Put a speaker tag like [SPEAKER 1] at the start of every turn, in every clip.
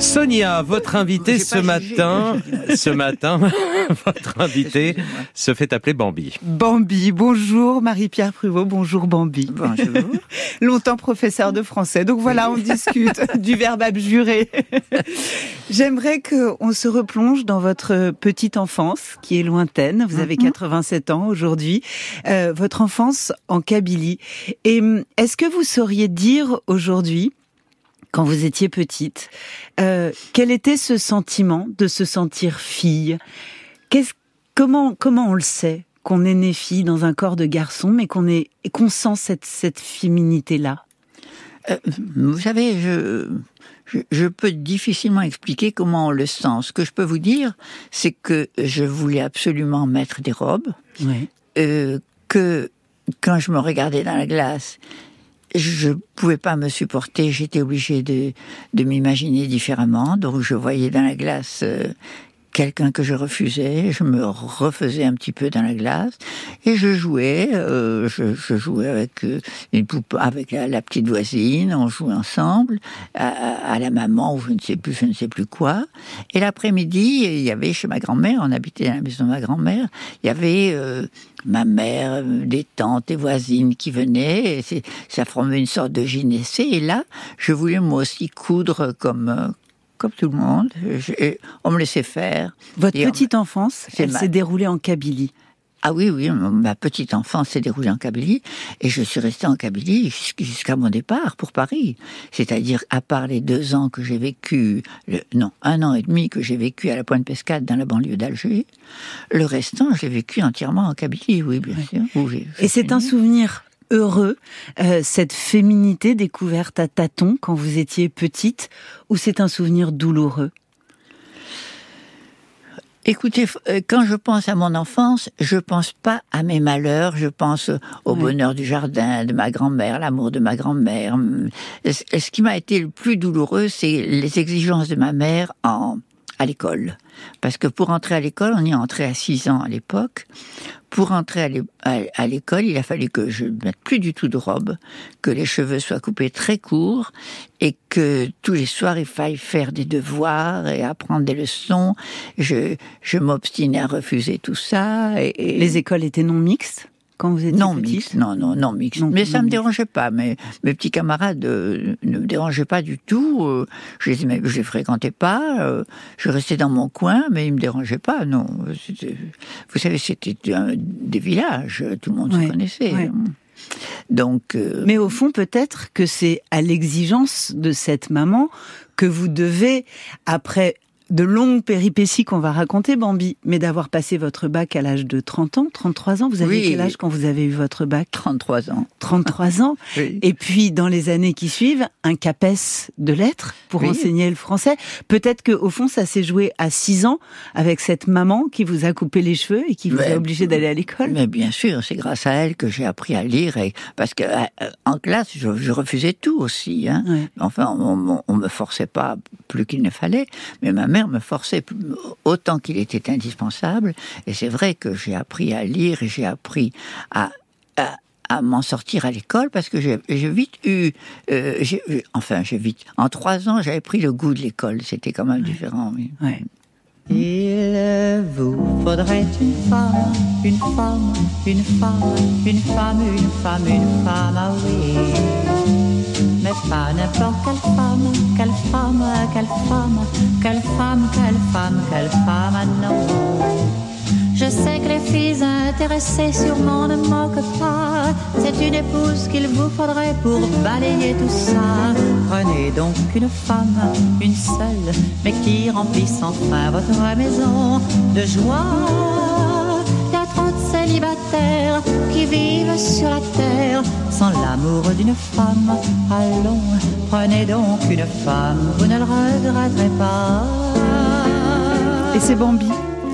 [SPEAKER 1] Sonia, votre invité ce matin, ce matin, votre invité se fait appeler Bambi.
[SPEAKER 2] Bambi, bonjour Marie-Pierre Pruvot, bonjour Bambi.
[SPEAKER 3] Bonjour.
[SPEAKER 2] Longtemps professeur de français, donc voilà, on discute du verbe abjurer. J'aimerais qu'on se replonge dans votre petite enfance, qui est lointaine. Vous avez 87 ans aujourd'hui. Euh, votre enfance en Kabylie. Et hum, est-ce que vous sauriez dire aujourd'hui quand vous étiez petite, euh, quel était ce sentiment de se sentir fille? Qu'est-ce, comment, comment on le sait qu'on est né fille dans un corps de garçon, mais qu'on est, qu'on sent cette, cette féminité-là?
[SPEAKER 3] Euh, vous savez, je, je, je peux difficilement expliquer comment on le sent. Ce que je peux vous dire, c'est que je voulais absolument mettre des robes,
[SPEAKER 2] Oui.
[SPEAKER 3] euh, que quand je me regardais dans la glace, je pouvais pas me supporter, j'étais obligée de, de m'imaginer différemment, donc je voyais dans la glace euh, quelqu'un que je refusais, je me refaisais un petit peu dans la glace et je jouais, euh, je, je jouais avec euh, une poupe, avec la, petite voisine, on jouait ensemble à, à- la maman ou je ne sais plus, je ne sais plus quoi. Et l'après-midi, il y avait chez ma grand-mère, on habitait à la maison de ma grand-mère, il y avait euh, ma mère, euh, des tantes, des voisines qui venaient, et ça formait une sorte de gynécée. Et là, je voulais moi aussi coudre comme euh, comme tout le monde. Je- on me laissait faire.
[SPEAKER 2] Votre
[SPEAKER 3] Et on-
[SPEAKER 2] petite enfance, elle
[SPEAKER 3] ma-
[SPEAKER 2] s'est déroulée en Kabylie.
[SPEAKER 3] Ah oui, oui, ma petite enfance s'est déroulée en Kabylie et je suis restée en Kabylie jusqu'- jusqu'à mon départ pour Paris. C'est-à-dire, à part les deux ans que j'ai vécu, le- non, un an et demi que j'ai vécu à la Pointe-Pescade dans la banlieue d'Alger, le restant, je l'ai vécu entièrement en Kabylie, oui, bien sûr. j'ai-
[SPEAKER 2] Et c'est un
[SPEAKER 3] j'ai-
[SPEAKER 2] souvenir heureux, euh, cette féminité découverte à tâtons quand vous étiez petite, ou c'est un souvenir douloureux?
[SPEAKER 3] Écoutez, euh, quand je pense à mon enfance, je pense pas à mes malheurs, je pense au
[SPEAKER 2] Oui.
[SPEAKER 3] bonheur du jardin, de ma grand-mère, l'amour de ma grand-mère. Hum, Ce ce qui m'a été le plus douloureux, c'est les exigences de ma mère en, à l'école. Parce que pour entrer à l'école, on y entrait à 6 ans à l'époque. Pour entrer à l'é- à à l'école, il a fallu que je ne mette plus du tout de robe, que les cheveux soient coupés très courts et que tous les soirs il faille faire des devoirs et apprendre des leçons. Je, je m'obstinais à refuser tout ça. Et-
[SPEAKER 2] Les écoles étaient non mixtes? Quand vous étiez
[SPEAKER 3] non
[SPEAKER 2] petite
[SPEAKER 3] mixte, non, non, non mixte. Mais ça me
[SPEAKER 2] mixte.
[SPEAKER 3] dérangeait pas. Mais mes petits camarades euh, ne me dérangeaient pas du tout. euh, je les je les fréquentais pas. euh, je restais dans mon coin, mais ils me dérangeaient pas. Non, vous savez, c'était des villages, tout le monde
[SPEAKER 2] Ouais,
[SPEAKER 3] se connaissait.
[SPEAKER 2] ouais.
[SPEAKER 3] Donc,
[SPEAKER 2] Mais au fond, peut-être que c'est à l'exigence de cette maman que vous devez, après de longues péripéties qu'on va raconter, Bambi, mais d'avoir passé votre bac à l'âge de 30 ans, 33 ans. Vous avez
[SPEAKER 3] Oui.
[SPEAKER 2] quel âge quand vous avez eu votre bac?
[SPEAKER 3] 33 ans.
[SPEAKER 2] 33 ans.
[SPEAKER 3] Oui.
[SPEAKER 2] Et puis, dans les années qui suivent, un CAPES de lettres pour
[SPEAKER 3] Oui.
[SPEAKER 2] enseigner le français. Peut-être que, au fond, ça s'est joué à 6 ans avec cette maman qui vous a coupé les cheveux et qui vous
[SPEAKER 3] Mais-
[SPEAKER 2] a obligé d'aller à l'école.
[SPEAKER 3] Mais bien sûr, c'est grâce à elle que j'ai appris à lire et parce que euh, en classe, je, je refusais tout aussi. Hein. Enfin, on, on, on me forçait pas plus qu'il ne fallait, mais ma mère me forçait autant qu'il était indispensable. Et c'est vrai que j'ai appris à lire et j'ai appris à, à, à m'en sortir à l'école parce que j'ai j'ai vite eu, euh, j'ai- enfin, j'ai vite, en trois ans, j'avais pris le goût de l'école. C'était quand même différent. Oui.
[SPEAKER 2] Ouais.
[SPEAKER 4] Il vous faudrait une femme, une femme, une femme, une femme, une femme, une femme, ah oui. Pas n'importe quelle femme, quelle femme, quelle femme, quelle femme, quelle femme, quelle femme, non. Je sais que les filles intéressées sûrement ne manquent pas. C'est une épouse qu'il vous faudrait pour balayer tout ça. Prenez donc une femme, une seule, mais qui remplisse enfin votre maison de joie. Il y a trop de célibataires qui vivent sur la terre sans l'amour d'une femme. Allons, prenez donc une femme, vous ne le regretterez pas.
[SPEAKER 2] Et c'est Bambi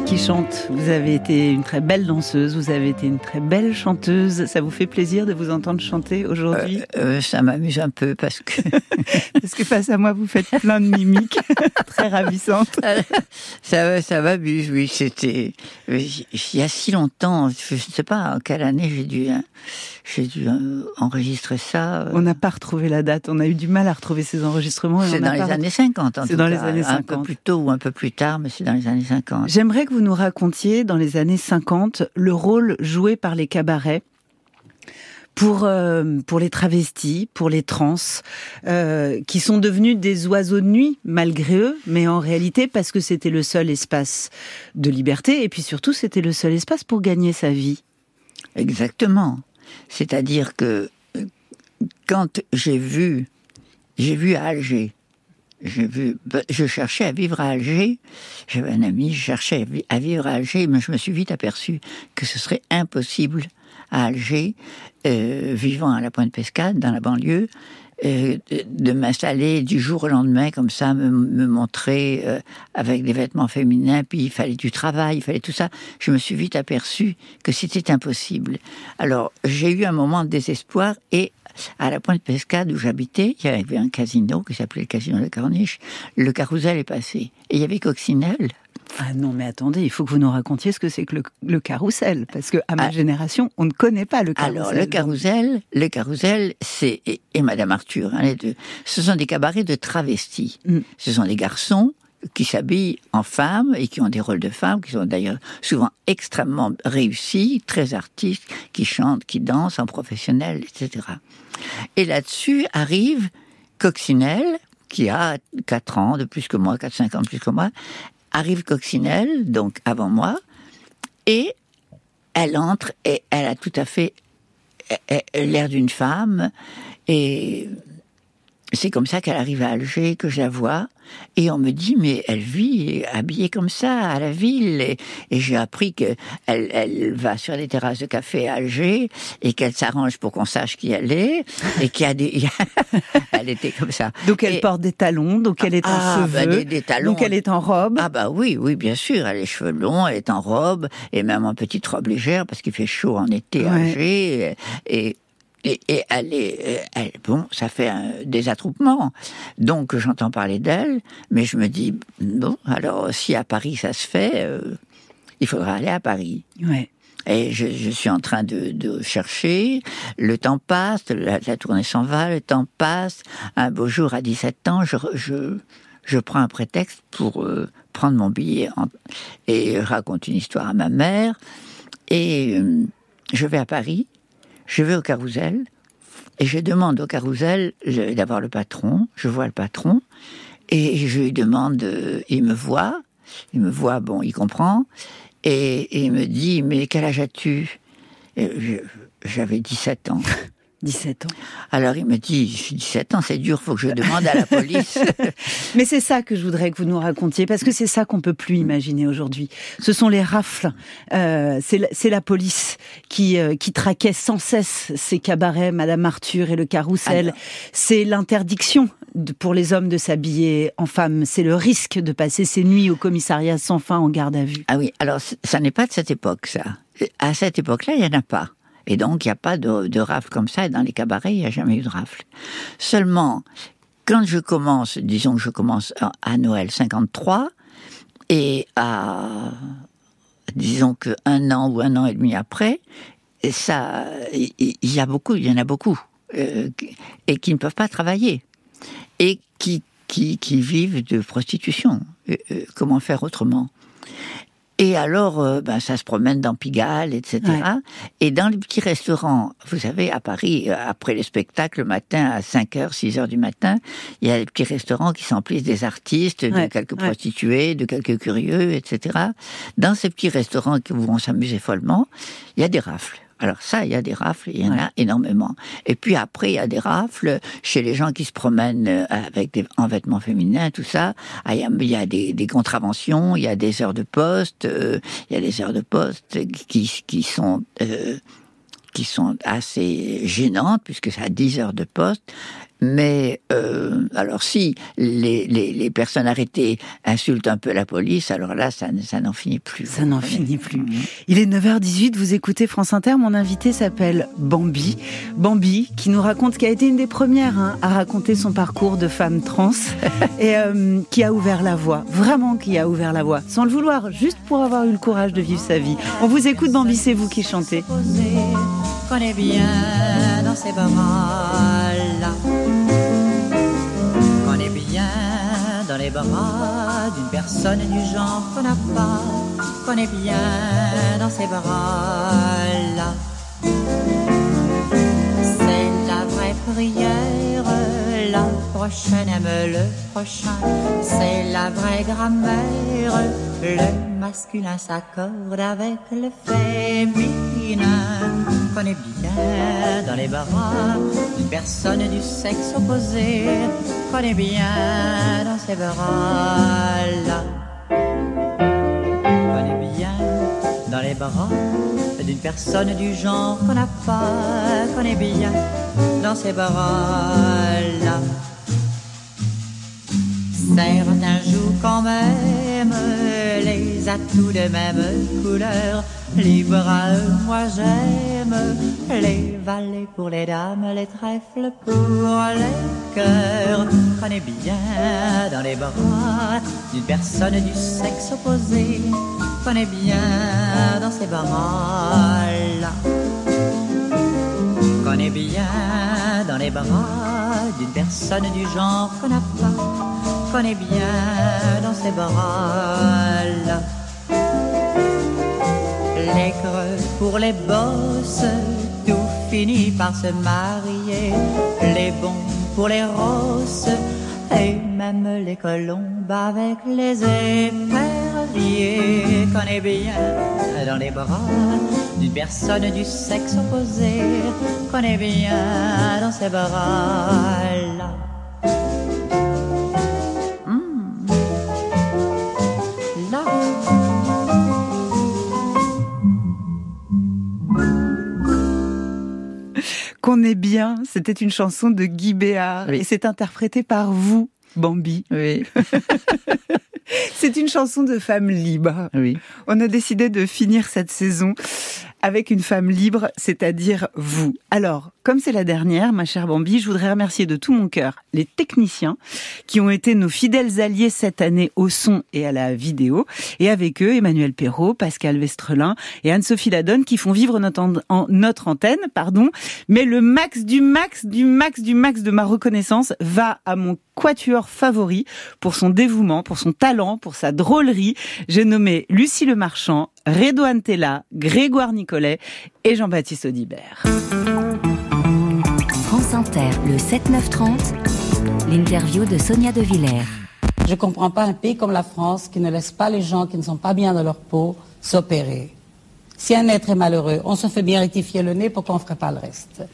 [SPEAKER 2] qui chante. Vous avez été une très belle danseuse, vous avez été une très belle chanteuse. Ça vous fait plaisir de vous entendre chanter aujourd'hui?
[SPEAKER 3] Euh, euh, Ça m'amuse un peu parce que...
[SPEAKER 2] parce que face à moi, vous faites plein de mimiques très ravissantes.
[SPEAKER 3] ça, ça m'amuse, oui. C'était il y a si longtemps, je ne sais pas en quelle année j'ai dû... Hein, j'ai dû euh, enregistrer ça.
[SPEAKER 2] On n'a pas retrouvé la date. On a eu du mal à retrouver ces enregistrements.
[SPEAKER 3] C'est dans les années 50,
[SPEAKER 2] C'est dans les années 50.
[SPEAKER 3] Un peu plus tôt ou un peu plus tard, mais c'est dans les années 50.
[SPEAKER 2] J'aimerais que vous nous racontiez, dans les années 50, le rôle joué par les cabarets pour euh, pour les travestis, pour les trans, qui sont devenus des oiseaux de nuit malgré eux, mais en réalité parce que c'était le seul espace de liberté et puis surtout c'était le seul espace pour gagner sa vie.
[SPEAKER 3] Exactement. C'est-à-dire que quand j'ai vu, j'ai vu à Alger, je cherchais à vivre à Alger. J'avais un ami, je cherchais à vivre à Alger, mais je me suis vite aperçu que ce serait impossible à Alger, euh, vivant à la Pointe Pescade, dans la banlieue, euh, de m'installer du jour au lendemain comme ça, me, montrer euh, avec des vêtements féminins, puis il fallait du travail, il fallait tout ça. Je me suis vite aperçu que c'était impossible. Alors j'ai eu un moment de désespoir et à la pointe Pescade où j'habitais, il y avait un casino qui s'appelait le casino de Corniche. Le carrousel est passé et il y avait Coccinelle
[SPEAKER 2] ah non, mais attendez, il faut que vous nous racontiez ce que c'est que le, carrousel, parce que à ma ah. génération, on ne connaît pas le carrousel.
[SPEAKER 3] Alors le carrousel, le carrousel, c'est et, Madame Arthur, hein, les deux. Ce sont des cabarets de travestis. Mm. Ce sont des garçons qui s'habillent en femmes et qui ont des rôles de femmes, qui sont d'ailleurs souvent extrêmement réussis, très artistes, qui chantent, qui dansent en professionnel, etc. Et là-dessus arrive Coccinelle, qui a 4 ans de plus que moi, 4-5 ans de plus que moi, arrive Coccinelle, donc avant moi, et elle entre et elle a tout à fait l'air d'une femme et c'est comme ça qu'elle arrive à Alger, que je la vois. Et on me dit, mais elle vit habillée comme ça à la ville. Et, j'ai appris qu'elle elle va sur des terrasses de café à Alger et qu'elle s'arrange pour qu'on sache qui elle est. Et qu'il y a des. elle était comme ça.
[SPEAKER 2] Donc elle porte des talons, donc elle est en ah, bah, cheveux. des, talons. Donc elle est en robe.
[SPEAKER 3] Ah bah oui, oui, bien sûr. Elle a les cheveux longs, elle est en robe et même en petite robe légère parce qu'il fait chaud en été à Alger. Et, et, elle est, elle, bon, ça fait des attroupements. Donc j'entends parler d'elle, mais je me dis, bon, alors si à Paris ça se fait, euh, il faudra aller à Paris.
[SPEAKER 2] Ouais.
[SPEAKER 3] Et je, je, suis en train de, de, chercher. Le temps passe, la, tournée s'en va, le temps passe. Un beau jour, à 17 ans, je, je, je prends un prétexte pour euh, prendre mon billet et raconte une histoire à ma mère. Et euh, je vais à Paris je vais au carrousel et je demande au carrousel d'avoir le patron. Je vois le patron et je lui demande, euh, il me voit, il me voit, bon, il comprend et, il me dit, mais quel âge as-tu? J'avais 17 ans.
[SPEAKER 2] 17 ans.
[SPEAKER 3] Alors il me dit, 17 ans, c'est dur, faut que je demande à la police.
[SPEAKER 2] Mais c'est ça que je voudrais que vous nous racontiez, parce que c'est ça qu'on peut plus imaginer aujourd'hui. Ce sont les rafles, euh, c'est la, police qui, euh, qui traquait sans cesse ces cabarets, Madame Arthur et le carrousel. C'est l'interdiction pour les hommes de s'habiller en femme. C'est le risque de passer ses nuits au commissariat sans fin en garde à vue.
[SPEAKER 3] Ah oui, alors ça n'est pas de cette époque, ça. À cette époque-là, il n'y en a pas. Et donc, il n'y a pas de, rafle comme ça. Et dans les cabarets, il n'y a jamais eu de rafle. Seulement, quand je commence, disons que je commence à Noël 53, et à, disons que un an ou un an et demi après, ça, il y, en a beaucoup, euh, et qui ne peuvent pas travailler, et qui vivent de prostitution. Euh, euh, comment faire autrement? Et alors, euh, ben, ça se promène dans Pigalle, etc. Et dans les petits restaurants, vous savez, à Paris, euh, après les spectacles, le matin, à 5h, 6h du matin, il y a des petits restaurants qui s'emplissent des artistes, de quelques prostituées, de quelques curieux, etc. Dans ces petits restaurants qui vont s'amuser follement, il y a des rafles. Alors ça, il y a des rafles, il y en a énormément. Et puis après, il y a des rafles chez les gens qui se promènent euh, avec des en vêtements féminins, tout ça. Ah, il y a, des, des, contraventions, il y a des heures de poste, euh, il y a des heures de poste qui, qui sont euh, qui sont assez gênantes, puisque ça a 10 heures de poste. Mais euh, alors si les, les, les, personnes arrêtées insultent un peu la police, alors là, ça, ça n'en finit plus.
[SPEAKER 2] Ça n'en finit plus. Il est 9h18, vous écoutez France Inter, mon invité s'appelle Bambi. Bambi, qui nous raconte, qui a été une des premières hein, à raconter son parcours de femme trans, et euh, qui a ouvert la voie, vraiment qui a ouvert la voie, sans le vouloir, juste pour avoir eu le courage de vivre sa vie. On vous écoute Bambi, c'est vous qui chantez.
[SPEAKER 4] Connais bien dans ses bras là dans les bras d'une personne du genre qu'on n'a pas, qu'on est bien dans ses bras-là. C'est la vraie prière, prochaine aime le prochain, c'est la vraie grammaire, le masculin s'accorde avec le féminin. Qu'on est bien dans les bras d'une personne du sexe opposé, qu'on est bien dans ses bras-là. Qu'on est bien dans les bras d'une personne du genre qu'on n'a pas, qu'on est bien dans ses bras-là. Certains jouent quand même les atouts de même couleur. Les bras, moi j'aime les valets pour les dames, les trèfles pour les cœurs. Prenez bien dans les bras d'une personne du sexe opposé. Prenez bien dans ces bras-là. Prenez bien dans les bras d'une personne du genre qu'on n'a pas connais bien dans ses bras-là. Les creux pour les bosses, tout finit par se marier. Les bons pour les rosses, et même les colombes avec les éperviers. Connais bien dans les bras d'une personne du sexe opposé. Connais bien dans ses bras-là.
[SPEAKER 2] qu'on est bien. C'était une chanson de Guy Béard et c'est interprété par vous, Bambi.
[SPEAKER 3] Oui.
[SPEAKER 2] c'est une chanson de femme libre.
[SPEAKER 3] Oui.
[SPEAKER 2] On a décidé de finir cette saison avec une femme libre, c'est-à-dire vous. Alors, comme c'est la dernière, ma chère Bambi, je voudrais remercier de tout mon cœur les techniciens qui ont été nos fidèles alliés cette année au son et à la vidéo. Et avec eux, Emmanuel Perrault, Pascal Vestrelin et Anne-Sophie Ladonne qui font vivre notre, antenne. pardon. Mais le max du max du max du max de ma reconnaissance va à mon quatuor favori pour son dévouement, pour son talent, pour sa drôlerie. J'ai nommé Lucie Le Marchand, Redouane Tella, Grégoire Nicolet et Jean-Baptiste Audibert.
[SPEAKER 5] France Inter, le 7-9-30, l'interview de Sonia De Villers.
[SPEAKER 6] Je ne comprends pas un pays comme la France qui ne laisse pas les gens qui ne sont pas bien dans leur peau s'opérer. Si un être est malheureux, on se fait bien rectifier le nez, pourquoi on ne ferait pas le reste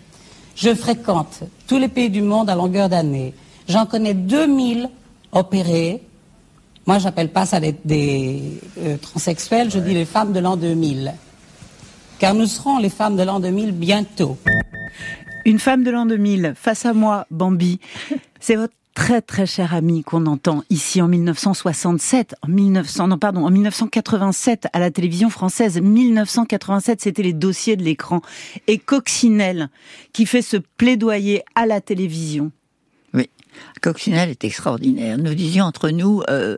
[SPEAKER 6] Je fréquente tous les pays du monde à longueur d'année. J'en connais 2000 opérés moi, j'appelle pas ça des, euh, transsexuels, je dis les femmes de l'an 2000. Car nous serons les femmes de l'an 2000 bientôt.
[SPEAKER 2] Une femme de l'an 2000, face à moi, Bambi. C'est votre très très cher ami qu'on entend ici en 1967, en 1900, non pardon, en 1987 à la télévision française. 1987, c'était les dossiers de l'écran. Et Coccinelle, qui fait ce plaidoyer à la télévision.
[SPEAKER 3] Coccinelle est extraordinaire. Nous disions entre nous, euh,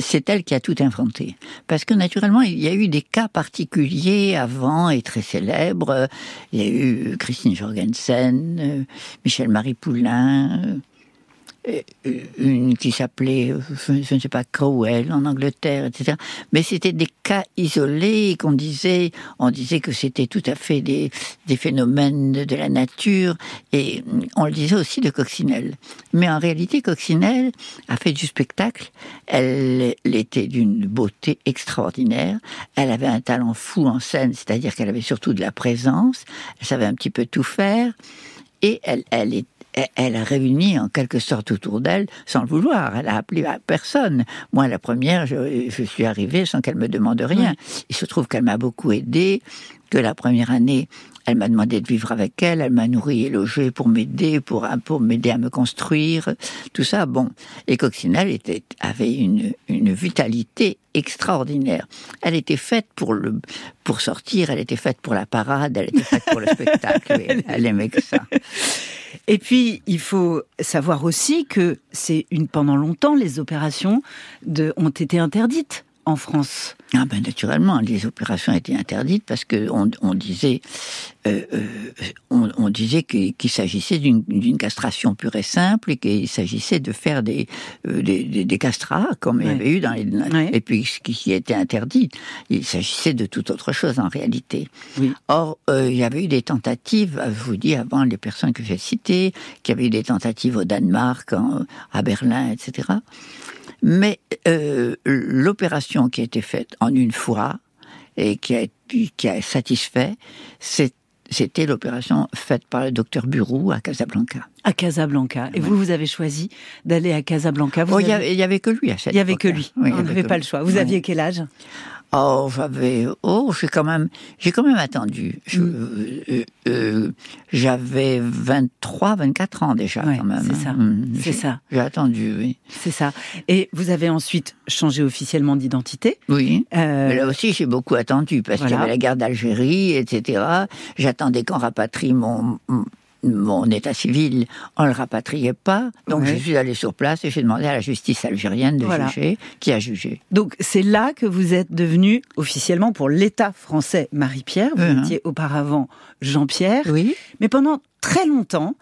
[SPEAKER 3] c'est elle qui a tout inventé. Parce que naturellement, il y a eu des cas particuliers avant et très célèbres. Il y a eu Christine Jorgensen, euh, Michel-Marie Poulain, euh, une qui s'appelait, je ne sais pas, Crowell en Angleterre, etc. Mais c'était des cas isolés qu'on disait, on disait que c'était tout à fait des, phénomènes de, la nature, et on le disait aussi de Coccinelle. Mais en réalité, Coccinelle a fait du spectacle. Elle, était d'une beauté extraordinaire. Elle avait un talent fou en scène, c'est-à-dire qu'elle avait surtout de la présence. Elle savait un petit peu tout faire. Et elle, elle, est, elle a réuni en quelque sorte autour d'elle, sans le vouloir. Elle a appelé à personne. Moi, la première, je, je suis arrivée sans qu'elle me demande rien. Il se trouve qu'elle m'a beaucoup aidée, que la première année, elle m'a demandé de vivre avec elle, elle m'a nourri et logé pour m'aider, pour, pour m'aider à me construire, tout ça. Bon. Et Coccinelle était, avait une, une vitalité extraordinaire. Elle était faite pour le, pour sortir, elle était faite pour la parade, elle était faite pour le spectacle. Elle, elle aimait que ça.
[SPEAKER 2] Et puis, il faut savoir aussi que c'est une, pendant longtemps, les opérations de, ont été interdites en France
[SPEAKER 3] ah ben naturellement, les opérations étaient interdites parce que on, on disait, euh, euh, on, on, disait qu'il s'agissait d'une castration pure et simple et qu'il s'agissait de faire des, euh, des, des, des, castrats comme il y avait eu dans les
[SPEAKER 2] Ouais.
[SPEAKER 3] et puis ce qui était interdit, il s'agissait de toute autre chose en réalité.
[SPEAKER 2] Oui.
[SPEAKER 3] Or, il y avait eu des tentatives, je vous dis avant les personnes que j'ai citées, qu'il y avait eu des tentatives au Danemark, en- à Berlin, etc. Mais euh, l'opération qui a été faite en une fois et qui a, qui a satisfait, c'est- c'était l'opération faite par le docteur Burou à Casablanca.
[SPEAKER 2] à Casablanca. Et vous, vous avez choisi d'aller à Casablanca. Vous
[SPEAKER 3] Oh, il y
[SPEAKER 2] avez-
[SPEAKER 3] avait- il y avait que lui à cette
[SPEAKER 2] il y avait que lui.
[SPEAKER 3] Oui,
[SPEAKER 2] On
[SPEAKER 3] avait
[SPEAKER 2] n'avait pas
[SPEAKER 3] lui.
[SPEAKER 2] le choix. Vous
[SPEAKER 3] Ouais.
[SPEAKER 2] aviez quel âge?
[SPEAKER 3] Oh, j'avais. Oh, j'ai quand même. J'ai quand même attendu. Je-
[SPEAKER 2] Mm.
[SPEAKER 3] euh, euh, j'avais 23, 24 ans déjà,
[SPEAKER 2] Ouais,
[SPEAKER 3] quand même.
[SPEAKER 2] c'est ça,
[SPEAKER 3] Mm,
[SPEAKER 2] c'est
[SPEAKER 3] j'ai-
[SPEAKER 2] ça.
[SPEAKER 3] J'ai attendu, oui.
[SPEAKER 2] C'est ça. Et vous avez ensuite changé officiellement d'identité.
[SPEAKER 3] Oui.
[SPEAKER 2] Euh,
[SPEAKER 3] Mais là aussi, j'ai beaucoup attendu parce qu'il y
[SPEAKER 2] voilà.
[SPEAKER 3] avait la guerre d'Algérie, etc. J'attendais qu'on rapatrie mon, mon état civil. On le rapatriait pas. Donc, je suis allée sur place et j'ai demandé à la justice algérienne de
[SPEAKER 2] Voilà.
[SPEAKER 3] juger, qui a jugé.
[SPEAKER 2] Donc c'est là que vous êtes devenu officiellement pour l'État français Marie-Pierre. Vous
[SPEAKER 3] Mhm.
[SPEAKER 2] étiez auparavant Jean-Pierre.
[SPEAKER 3] Oui.
[SPEAKER 2] Mais pendant très longtemps,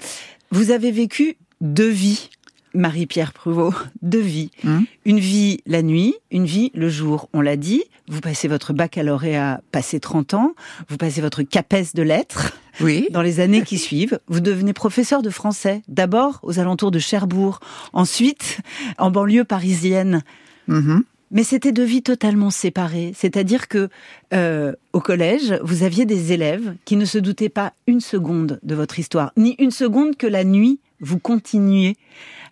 [SPEAKER 2] vous avez vécu deux vies. Marie-Pierre Pruvot, deux vies.
[SPEAKER 3] Mhm.
[SPEAKER 2] Une vie la nuit, une vie le jour. On l'a dit, vous passez votre baccalauréat, passé 30 ans, vous passez votre CAPES de lettres.
[SPEAKER 3] Oui.
[SPEAKER 2] Dans les années qui suivent, vous devenez professeur de français, d'abord aux alentours de Cherbourg, ensuite en banlieue parisienne.
[SPEAKER 3] Mhm.
[SPEAKER 2] Mais c'était deux vies totalement séparées. C'est-à-dire que euh, au collège, vous aviez des élèves qui ne se doutaient pas une seconde de votre histoire, ni une seconde que la nuit vous continuiez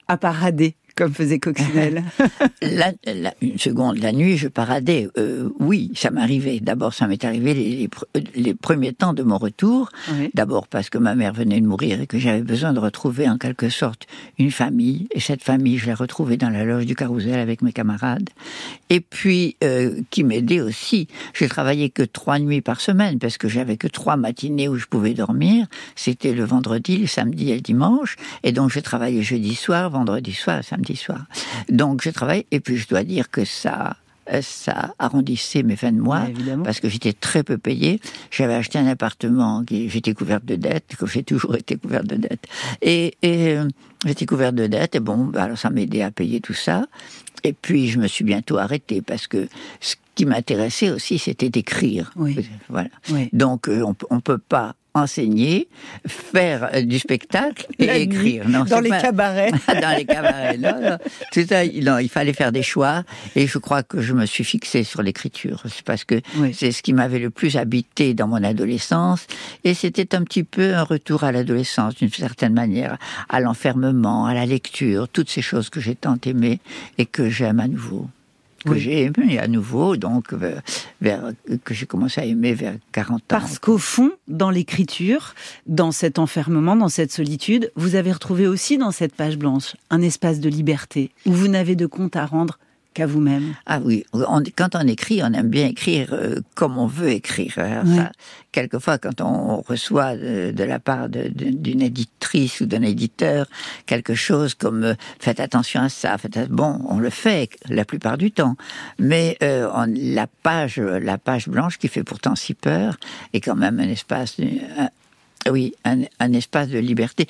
[SPEAKER 2] à parader comme faisait Coccinelle.
[SPEAKER 3] La, la- une seconde, la nuit, je paradais. Euh, oui, ça m'arrivait. D'abord, ça m'est arrivé les, les pre- les premiers temps de mon retour.
[SPEAKER 2] Oui.
[SPEAKER 3] D'abord parce que ma mère venait de mourir et que j'avais besoin de retrouver en quelque sorte une famille. Et cette famille, je l'ai retrouvée dans la loge du Carousel avec mes camarades. Et puis, euh, qui m'aidait aussi. J'ai travaillé que trois nuits par semaine parce que j'avais que trois matinées où je pouvais dormir. C'était le vendredi, le samedi et le dimanche. Et donc, j'ai travaillé jeudi soir, vendredi soir, samedi soir. Donc, je travaille. Et puis, je dois dire que ça, ça arrondissait mes fins de mois
[SPEAKER 2] Ouais,
[SPEAKER 3] parce que j'étais très peu payée. J'avais acheté un appartement, qui- j'étais couverte de dettes, comme j'ai toujours été couverte de dettes. Et, et euh, j'étais couverte de dettes, et bon, bah, alors ça m'aidait à payer tout ça. Et puis je me suis bientôt arrêtée parce que ce qui m'intéressait aussi, c'était d'écrire.
[SPEAKER 2] Oui.
[SPEAKER 3] Voilà.
[SPEAKER 2] Oui.
[SPEAKER 3] Donc euh, on, on peut pas enseigner, faire euh, du spectacle et
[SPEAKER 2] La
[SPEAKER 3] écrire. Non,
[SPEAKER 2] dans les
[SPEAKER 3] pas-
[SPEAKER 2] cabarets.
[SPEAKER 3] dans les cabarets. Non, non. Tout ça, il- non, il fallait faire des choix. Et je crois que je me suis fixée sur l'écriture. C'est parce que
[SPEAKER 2] Oui.
[SPEAKER 3] c'est ce qui m'avait le plus habité dans mon adolescence. Et c'était un petit peu un retour à l'adolescence, d'une certaine manière, à l'enfermement, à la lecture, toutes ces choses que j'ai tant aimées et que j'aime à nouveau. Que
[SPEAKER 2] Oui.
[SPEAKER 3] j'ai aimé à nouveau, donc vers, vers- que j'ai commencé à aimer vers 40 ans.
[SPEAKER 2] Parce qu'au fond, dans l'écriture, dans cet enfermement, dans cette solitude, vous avez retrouvé aussi dans cette page blanche un espace de liberté où vous n'avez de compte à rendre qu'à vous-même.
[SPEAKER 3] Ah oui, on- quand on écrit, on aime bien écrire euh, comme on veut écrire.
[SPEAKER 2] Ouais.
[SPEAKER 3] ça, quelquefois, quand on reçoit de, de la part d'une éditrice ou d'un éditeur quelque chose comme euh, faites attention à ça, faites bon, on le fait la plupart du temps, mais euh, on- la page, la page blanche qui fait pourtant si peur est quand même un espace, un- oui, un, un espace de liberté.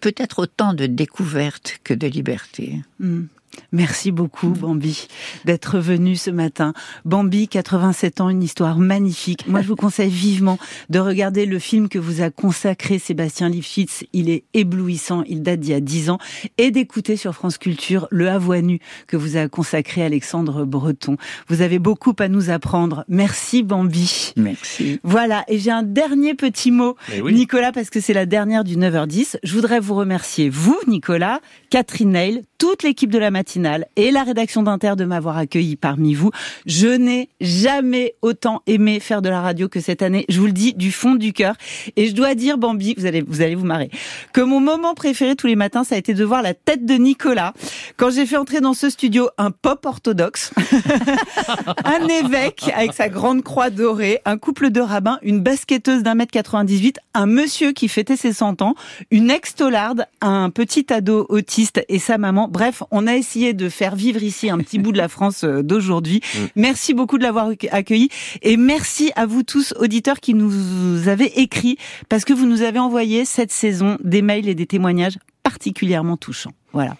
[SPEAKER 3] Peut-être autant de découverte que de liberté.
[SPEAKER 2] Hmm. Merci beaucoup, Bambi, d'être venu ce matin. Bambi, 87 ans, une histoire magnifique. Moi, je vous conseille vivement de regarder le film que vous a consacré Sébastien Lifshitz. Il est éblouissant, il date d'il y a 10 ans. Et d'écouter sur France Culture Le Avoine nu que vous a consacré Alexandre Breton. Vous avez beaucoup à nous apprendre. Merci, Bambi.
[SPEAKER 3] Merci.
[SPEAKER 2] Voilà. Et j'ai un dernier petit mot, Nicolas, parce que c'est la dernière du 9h10. Je voudrais vous remercier, vous, Nicolas, Catherine Neil, toute l'équipe de la matinale et la rédaction d'Inter de m'avoir accueilli parmi vous. Je n'ai jamais autant aimé faire de la radio que cette année. Je vous le dis du fond du cœur. Et je dois dire, Bambi, vous allez, vous allez vous marrer, que mon moment préféré tous les matins, ça a été de voir la tête de Nicolas quand j'ai fait entrer dans ce studio un pop orthodoxe, un évêque avec sa grande croix dorée, un couple de rabbins, une basketteuse d'un mètre 98, un monsieur qui fêtait ses 100 ans, une ex-tolarde, un petit ado autiste et sa maman. Bref, on a essayé de faire vivre ici un petit bout de la France euh, d'aujourd'hui. Mm. Merci beaucoup de l'avoir accueilli et merci à vous tous auditeurs qui nous avez écrit parce que vous nous avez envoyé cette saison des mails et des témoignages particulièrement touchants. Voilà.